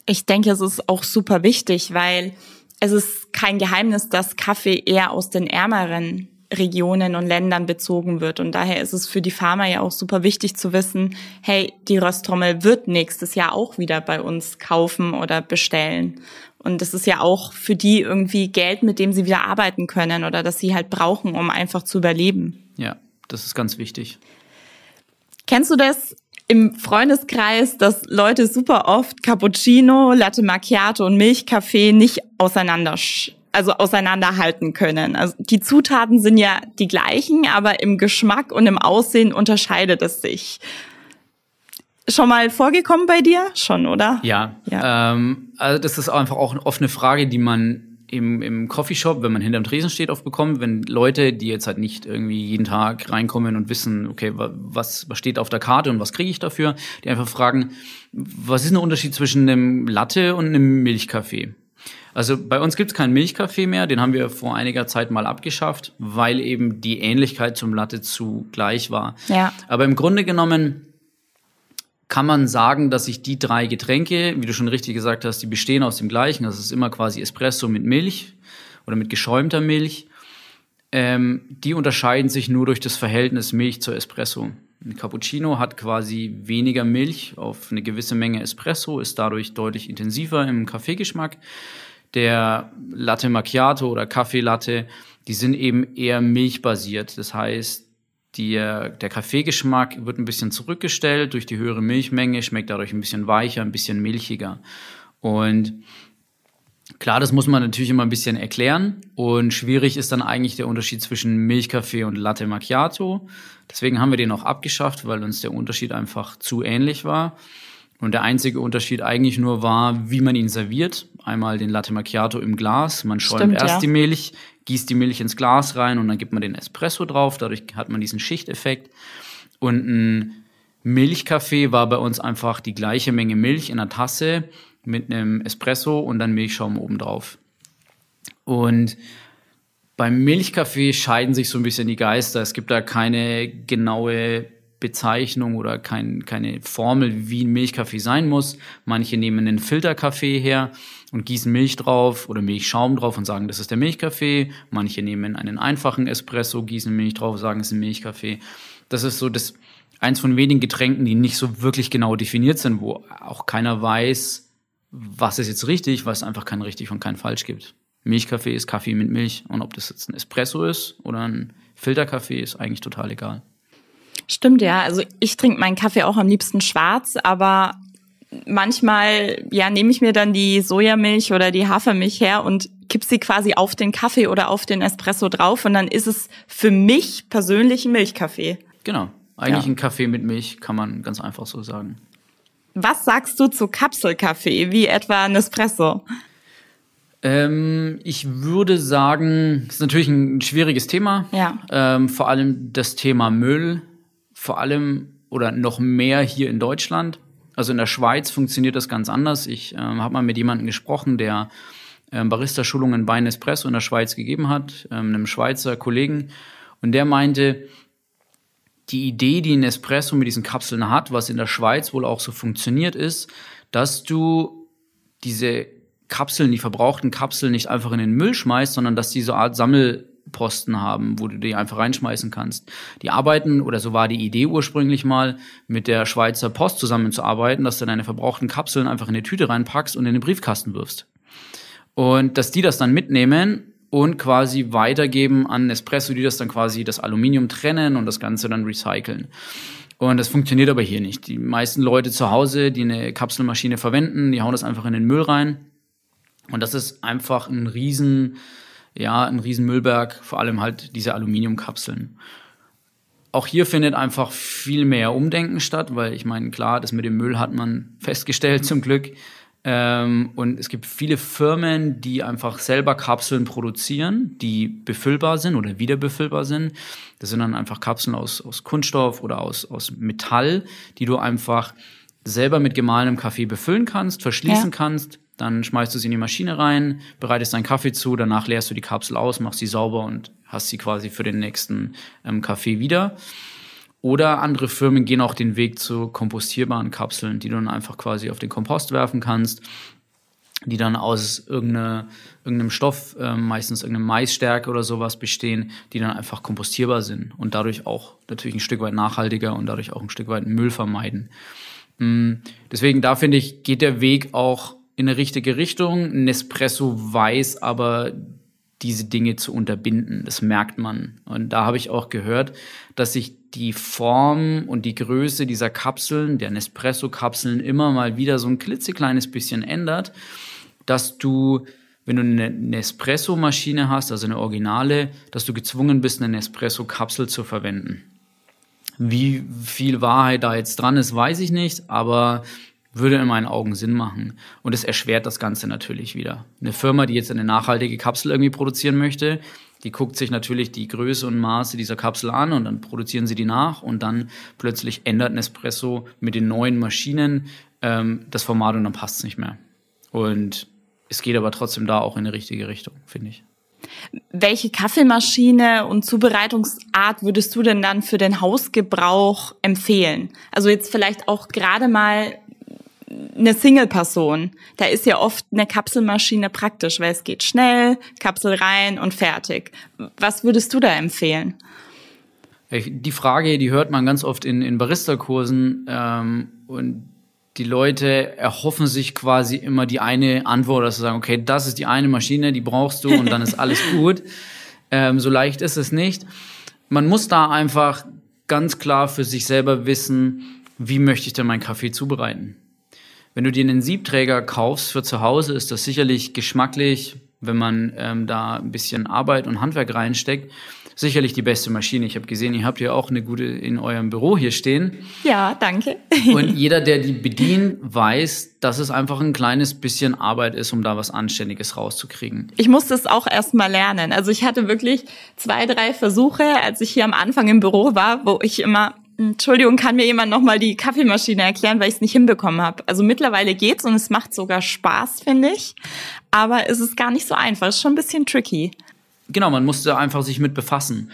Ich denke, es ist auch super wichtig, weil es ist kein Geheimnis, dass Kaffee eher aus den ärmeren Regionen und Ländern bezogen wird. Und daher ist es für die Farmer ja auch super wichtig zu wissen, hey, die Rösttrommel wird nächstes Jahr auch wieder bei uns kaufen oder bestellen. Und das ist ja auch für die irgendwie Geld, mit dem sie wieder arbeiten können oder das sie halt brauchen, um einfach zu überleben. Ja, das ist ganz wichtig. Kennst du das im Freundeskreis, dass Leute super oft Cappuccino, Latte Macchiato und Milchkaffee nicht auseinander also auseinanderhalten können. Also die Zutaten sind ja die gleichen, aber im Geschmack und im Aussehen unterscheidet es sich schon mal vorgekommen bei dir? Schon, oder? Ja. ja. Ähm, also das ist einfach auch eine Frage, die man im, im Coffeeshop, wenn man hinterm Tresen steht, oft bekommt, wenn Leute, die jetzt halt nicht irgendwie jeden Tag reinkommen und wissen, okay, was, was steht auf der Karte und was kriege ich dafür, die einfach fragen, was ist der Unterschied zwischen einem Latte und einem Milchkaffee? Also bei uns gibt's keinen Milchkaffee mehr, den haben wir vor einiger Zeit mal abgeschafft, weil eben die Ähnlichkeit zum Latte zu gleich war. Ja. Aber im Grunde genommen kann man sagen, dass sich die drei Getränke, wie du schon richtig gesagt hast, die bestehen aus dem gleichen. Das ist immer quasi Espresso mit Milch oder mit geschäumter Milch. Ähm, die unterscheiden sich nur durch das Verhältnis Milch zu Espresso. Ein Cappuccino hat quasi weniger Milch auf eine gewisse Menge Espresso, ist dadurch deutlich intensiver im Kaffeegeschmack. Der Latte Macchiato oder Kaffee Latte, die sind eben eher milchbasiert. Das heißt, die, der Kaffeegeschmack wird ein bisschen zurückgestellt durch die höhere Milchmenge, schmeckt dadurch ein bisschen weicher, ein bisschen milchiger. Und Klar, das muss man natürlich immer ein bisschen erklären und schwierig ist dann eigentlich der Unterschied zwischen Milchkaffee und Latte Macchiato. Deswegen haben wir den auch abgeschafft, weil uns der Unterschied einfach zu ähnlich war. Und der einzige Unterschied eigentlich nur war, wie man ihn serviert. Einmal den Latte Macchiato im Glas. Man schäumt Stimmt, erst ja. die Milch, gießt die Milch ins Glas rein und dann gibt man den Espresso drauf. Dadurch hat man diesen Schichteffekt. Und ein Milchkaffee war bei uns einfach die gleiche Menge Milch in einer Tasse mit einem Espresso und dann Milchschaum obendrauf. Und beim Milchkaffee scheiden sich so ein bisschen die Geister. Es gibt da keine genaue Bezeichnung oder kein, keine Formel, wie ein Milchkaffee sein muss. Manche nehmen einen Filterkaffee her und gießen Milch drauf oder Milchschaum drauf und sagen, das ist der Milchkaffee. Manche nehmen einen einfachen Espresso, gießen Milch drauf, und sagen, es ist ein Milchkaffee. Das ist so das eins von wenigen Getränken, die nicht so wirklich genau definiert sind, wo auch keiner weiß, was ist jetzt richtig, was es einfach kein richtig und kein falsch gibt. Milchkaffee ist Kaffee mit Milch und ob das jetzt ein Espresso ist oder ein Filterkaffee ist eigentlich total egal. Stimmt, ja. Also ich trinke meinen Kaffee auch am liebsten schwarz, aber manchmal ja nehme ich mir dann die Sojamilch oder die Hafermilch her und kipp sie quasi auf den Kaffee oder auf den Espresso drauf und dann ist es für mich persönlich ein Milchkaffee. Genau. Eigentlich ja. ein Kaffee mit Milch, kann man ganz einfach so sagen. Was sagst du zu Kapselkaffee, wie etwa Nespresso? Ähm, ich würde sagen, es ist natürlich ein schwieriges Thema. Ja. Ähm, vor allem das Thema Müll, vor allem oder noch mehr hier in Deutschland. Also in der Schweiz funktioniert das ganz anders. Ich ähm, habe mal mit jemandem gesprochen, der ähm, Barista-Schulungen bei Nespresso in der Schweiz gegeben hat, ähm, einem Schweizer Kollegen. Und der meinte, die Idee, die Nespresso mit diesen Kapseln hat, was in der Schweiz wohl auch so funktioniert, ist, dass du diese Kapseln, die verbrauchten Kapseln nicht einfach in den Müll schmeißt, sondern dass die so Art Sammelposten haben, wo du die einfach reinschmeißen kannst. Die arbeiten, oder so war die Idee ursprünglich mal, mit der Schweizer Post zusammenzuarbeiten, dass du deine verbrauchten Kapseln einfach in eine Tüte reinpackst und in den Briefkasten wirfst. Und dass die das dann mitnehmen und quasi weitergeben an Nespresso, die das dann quasi das Aluminium trennen und das Ganze dann recyceln. Und das funktioniert aber hier nicht. Die meisten Leute zu Hause, die eine Kapselmaschine verwenden, die hauen das einfach in den Müll rein. Und das ist einfach ein riesen, ja, ein riesen Müllberg, vor allem halt diese Aluminiumkapseln. Auch hier findet einfach viel mehr Umdenken statt, weil ich meine, klar, das mit dem Müll hat man festgestellt zum Glück. Ähm, und es gibt viele Firmen, die einfach selber Kapseln produzieren, die befüllbar sind oder wieder befüllbar sind. Das sind dann einfach Kapseln aus, aus Kunststoff oder aus, aus Metall, die du einfach selber mit gemahlenem Kaffee befüllen kannst, verschließen ja. kannst. Dann schmeißt du sie in die Maschine rein, bereitest deinen Kaffee zu, danach leerst du die Kapsel aus, machst sie sauber und hast sie quasi für den nächsten ähm, Kaffee wieder. Oder andere Firmen gehen auch den Weg zu kompostierbaren Kapseln, die du dann einfach quasi auf den Kompost werfen kannst, die dann aus irgendeine, irgendeinem Stoff, äh, meistens irgendeinem Maisstärke oder sowas bestehen, die dann einfach kompostierbar sind und dadurch auch natürlich ein Stück weit nachhaltiger und dadurch auch ein Stück weit Müll vermeiden. Mhm. Deswegen, da finde ich, geht der Weg auch in eine richtige Richtung. Nespresso weiß aber diese Dinge zu unterbinden. Das merkt man. Und da habe ich auch gehört, dass sich die Form und die Größe dieser Kapseln, der Nespresso-Kapseln, immer mal wieder so ein klitzekleines bisschen ändert, dass du, wenn du eine Nespresso-Maschine hast, also eine Originale, dass du gezwungen bist, eine Nespresso-Kapsel zu verwenden. Wie viel Wahrheit da jetzt dran ist, weiß ich nicht, aber würde in meinen Augen Sinn machen. Und es erschwert das Ganze natürlich wieder. Eine Firma, die jetzt eine nachhaltige Kapsel irgendwie produzieren möchte, die guckt sich natürlich die Größe und Maße dieser Kapsel an und dann produzieren sie die nach und dann plötzlich ändert Nespresso mit den neuen Maschinen ähm, das Format und dann passt es nicht mehr. Und es geht aber trotzdem da auch in die richtige Richtung, finde ich. Welche Kaffeemaschine und Zubereitungsart würdest du denn dann für den Hausgebrauch empfehlen? Also jetzt vielleicht auch gerade mal eine Single-Person, da ist ja oft eine Kapselmaschine praktisch, weil es geht schnell, Kapsel rein und fertig. Was würdest du da empfehlen? Die Frage, die hört man ganz oft in, in Barista-Kursen ähm, und die Leute erhoffen sich quasi immer die eine Antwort, dass sie sagen, okay, das ist die eine Maschine, die brauchst du und dann ist alles gut. Ähm, so leicht ist es nicht. Man muss da einfach ganz klar für sich selber wissen, wie möchte ich denn meinen Kaffee zubereiten? Wenn du dir einen Siebträger kaufst für zu Hause, ist das sicherlich geschmacklich, wenn man ähm, da ein bisschen Arbeit und Handwerk reinsteckt sicherlich die beste Maschine. Ich habe gesehen, ihr habt ja auch eine gute in eurem Büro hier stehen. Ja, danke. Und jeder, der die bedient, weiß, dass es einfach ein kleines bisschen Arbeit ist, um da was Anständiges rauszukriegen. Ich musste es auch erst mal lernen. Also ich hatte wirklich zwei, drei Versuche, als ich hier am Anfang im Büro war, wo ich immer Entschuldigung, kann mir jemand nochmal die Kaffeemaschine erklären, weil ich es nicht hinbekommen habe. Also mittlerweile geht's und es macht sogar Spaß, finde ich. Aber es ist gar nicht so einfach. Es ist schon ein bisschen tricky genau, man musste einfach sich mit befassen.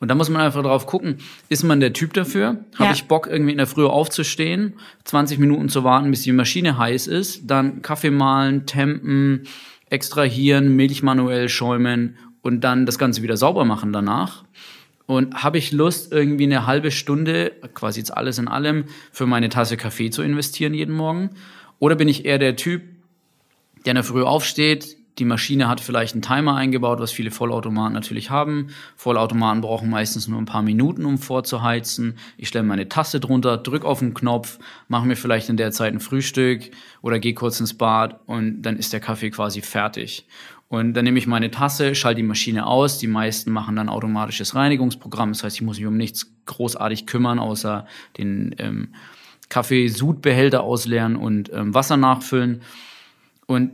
Und da muss man einfach drauf gucken, ist man der Typ dafür? Habe ja. ich Bock, irgendwie in der Früh aufzustehen, 20 Minuten zu warten, bis die Maschine heiß ist, dann Kaffee mahlen, tempen, extrahieren, Milch manuell schäumen und dann das Ganze wieder sauber machen danach? Und habe ich Lust, irgendwie eine halbe Stunde, quasi jetzt alles in allem, für meine Tasse Kaffee zu investieren jeden Morgen? Oder bin ich eher der Typ, der in der Früh aufsteht, die Maschine hat vielleicht einen Timer eingebaut, was viele Vollautomaten natürlich haben. Vollautomaten brauchen meistens nur ein paar Minuten, um vorzuheizen. Ich stelle meine Tasse drunter, drück auf den Knopf, mache mir vielleicht in der Zeit ein Frühstück oder gehe kurz ins Bad und dann ist der Kaffee quasi fertig. Und dann nehme ich meine Tasse, schalte die Maschine aus. Die meisten machen dann automatisches Reinigungsprogramm. Das heißt, ich muss mich um nichts großartig kümmern, außer den ähm, Kaffee-Sudbehälter ausleeren und ähm, Wasser nachfüllen. Und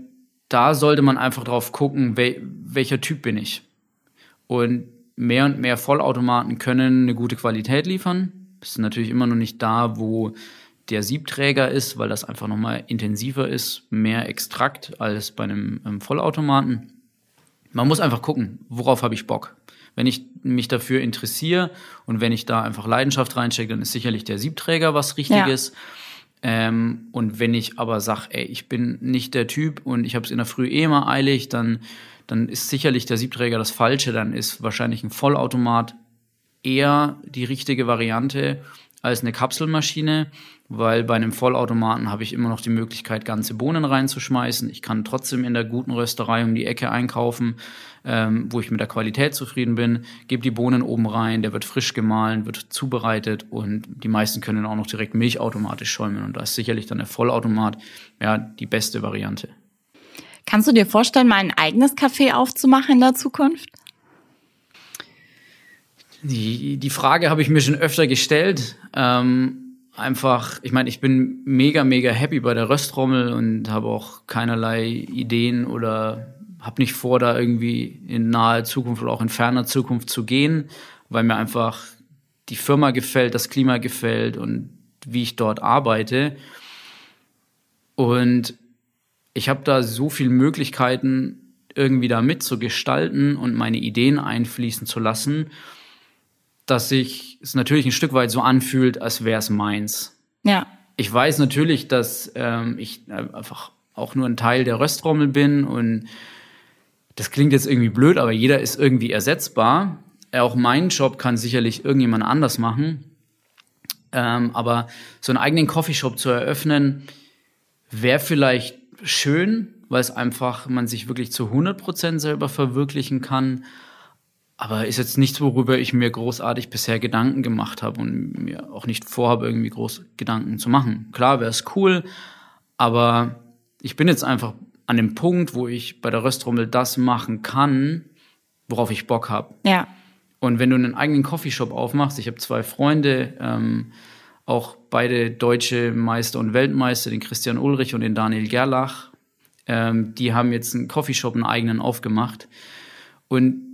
da sollte man einfach drauf gucken, wel, welcher Typ bin ich. Und mehr und mehr Vollautomaten können eine gute Qualität liefern. Das ist natürlich immer noch nicht da, wo der Siebträger ist, weil das einfach nochmal intensiver ist, mehr Extrakt als bei einem, einem Vollautomaten. Man muss einfach gucken, worauf habe ich Bock. Wenn ich mich dafür interessiere und wenn ich da einfach Leidenschaft reinstecke, dann ist sicherlich der Siebträger was Richtiges. Ja. Ähm, und wenn ich aber sage, ey, ich bin nicht der Typ und ich habe es in der Früh eh immer eilig, dann, dann ist sicherlich der Siebträger das Falsche. Dann ist wahrscheinlich ein Vollautomat eher die richtige Variante als eine Kapselmaschine, weil bei einem Vollautomaten habe ich immer noch die Möglichkeit, ganze Bohnen reinzuschmeißen. Ich kann trotzdem in der guten Rösterei um die Ecke einkaufen, ähm, wo ich mit der Qualität zufrieden bin, gebe die Bohnen oben rein, der wird frisch gemahlen, wird zubereitet und die meisten können auch noch direkt Milch automatisch schäumen und da ist sicherlich dann der Vollautomat ja die beste Variante. Kannst du dir vorstellen, mal ein eigenes Café aufzumachen in der Zukunft? Die, die Frage habe ich mir schon öfter gestellt. Ähm, einfach, ich meine, ich bin mega, mega happy bei der Röstrommel und habe auch keinerlei Ideen oder habe nicht vor, da irgendwie in naher Zukunft oder auch in ferner Zukunft zu gehen, weil mir einfach die Firma gefällt, das Klima gefällt und wie ich dort arbeite. Und ich habe da so viele Möglichkeiten, irgendwie da mitzugestalten und meine Ideen einfließen zu lassen dass sich es natürlich ein Stück weit so anfühlt, als wäre es meins. Ja. Ich weiß natürlich, dass ähm, ich einfach auch nur ein Teil der Röstrommel bin und das klingt jetzt irgendwie blöd, aber jeder ist irgendwie ersetzbar. Auch mein Job kann sicherlich irgendjemand anders machen. Ähm, aber so einen eigenen Coffeeshop zu eröffnen, wäre vielleicht schön, weil es einfach man sich wirklich zu 100 Prozent selber verwirklichen kann. Aber ist jetzt nichts, worüber ich mir großartig bisher Gedanken gemacht habe und mir auch nicht vorhabe, irgendwie groß Gedanken zu machen. Klar wäre es cool, aber ich bin jetzt einfach an dem Punkt, wo ich bei der Röstrommel das machen kann, worauf ich Bock habe. Ja. Und wenn du einen eigenen Coffeeshop aufmachst, ich habe zwei Freunde, ähm, auch beide deutsche Meister und Weltmeister, den Christian Ulrich und den Daniel Gerlach, ähm, die haben jetzt einen Coffeeshop, einen eigenen aufgemacht. Und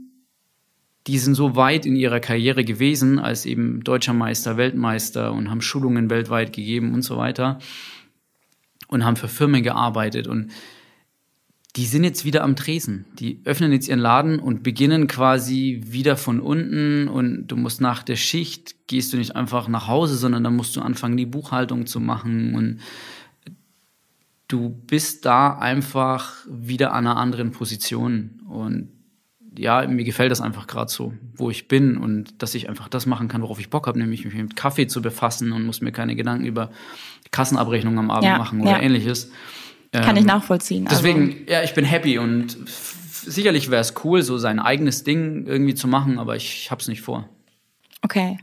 die sind so weit in ihrer Karriere gewesen, als eben deutscher Meister, Weltmeister und haben Schulungen weltweit gegeben und so weiter und haben für Firmen gearbeitet. Und die sind jetzt wieder am Tresen. Die öffnen jetzt ihren Laden und beginnen quasi wieder von unten. Und du musst nach der Schicht, gehst du nicht einfach nach Hause, sondern dann musst du anfangen, die Buchhaltung zu machen. Und du bist da einfach wieder an einer anderen Position. Und ja, mir gefällt das einfach gerade so, wo ich bin und dass ich einfach das machen kann, worauf ich Bock habe, nämlich mich mit Kaffee zu befassen und muss mir keine Gedanken über Kassenabrechnungen am Abend ja, machen oder ja. ähnliches. Kann ähm, ich nachvollziehen. Deswegen, also. ja, ich bin happy und sicherlich wäre es cool, so sein eigenes Ding irgendwie zu machen, aber ich habe es nicht vor. Okay,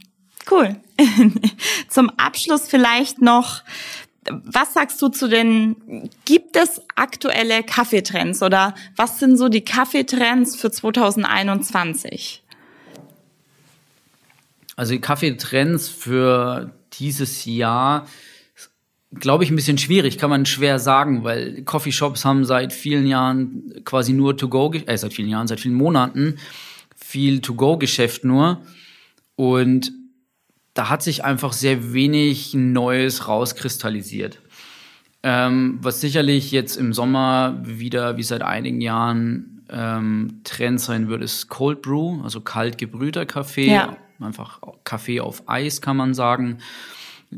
cool. Zum Abschluss vielleicht noch Was sagst du zu den, gibt es aktuelle Kaffeetrends oder was sind so die Kaffeetrends für 2021? Also die Kaffeetrends für dieses Jahr, glaube ich, ein bisschen schwierig, kann man schwer sagen, weil Coffeeshops haben seit vielen Jahren quasi nur To-Go, äh, seit vielen Jahren, seit vielen Monaten viel To-Go-Geschäft nur. Und da hat sich einfach sehr wenig Neues rauskristallisiert. Ähm, was sicherlich jetzt im Sommer wieder, wie seit einigen Jahren, ähm, Trend sein wird, ist Cold Brew, also kalt gebrühter Kaffee. Ja. Einfach Kaffee auf Eis, kann man sagen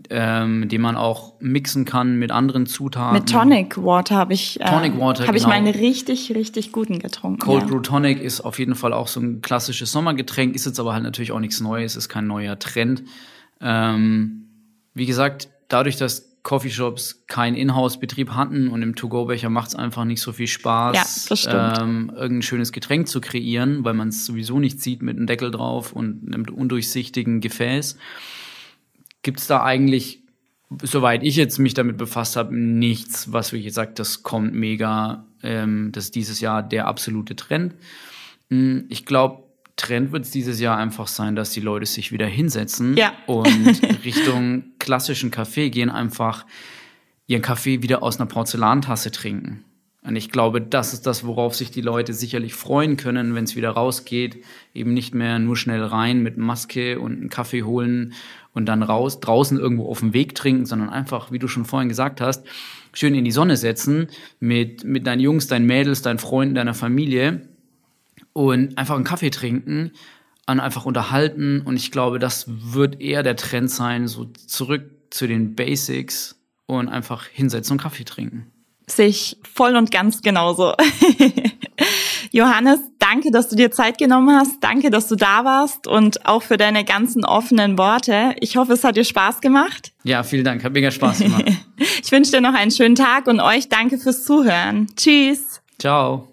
ähm, den man auch mixen kann mit anderen Zutaten. Mit Tonic Water habe ich, äh, Tonic Water, habe genau. ich mal einen richtig, richtig guten getrunken. Cold ja. Brew Tonic ist auf jeden Fall auch so ein klassisches Sommergetränk, ist jetzt aber halt natürlich auch nichts Neues, ist kein neuer Trend. Ähm, wie gesagt, dadurch, dass Coffeeshops keinen Inhouse-Betrieb hatten und im To-Go-Becher macht es einfach nicht so viel Spaß, ja, ähm, irgendein schönes Getränk zu kreieren, weil man es sowieso nicht sieht mit einem Deckel drauf und einem undurchsichtigen Gefäß. Gibt es da eigentlich, soweit ich jetzt mich damit befasst habe, nichts, was wirklich sagt, das kommt mega, ähm, das ist dieses Jahr der absolute Trend. Hm, ich glaube, Trend wird es dieses Jahr einfach sein, dass die Leute sich wieder hinsetzen ja. und Richtung klassischen Kaffee gehen, einfach ihren Kaffee wieder aus einer Porzellantasse trinken. Und ich glaube, das ist das, worauf sich die Leute sicherlich freuen können, wenn es wieder rausgeht. Eben nicht mehr nur schnell rein mit Maske und einen Kaffee holen und dann raus, draußen irgendwo auf dem Weg trinken, sondern einfach, wie du schon vorhin gesagt hast, schön in die Sonne setzen mit, mit deinen Jungs, deinen Mädels, deinen Freunden, deiner Familie und einfach einen Kaffee trinken und einfach unterhalten. Und ich glaube, das wird eher der Trend sein, so zurück zu den Basics und einfach hinsetzen und Kaffee trinken. Sich voll und ganz genauso. Johannes, danke, dass du dir Zeit genommen hast. Danke, dass du da warst und auch für deine ganzen offenen Worte. Ich hoffe, es hat dir Spaß gemacht. Ja, vielen Dank. Hat mega Spaß gemacht. ich wünsche dir noch einen schönen Tag und euch danke fürs Zuhören. Tschüss. Ciao.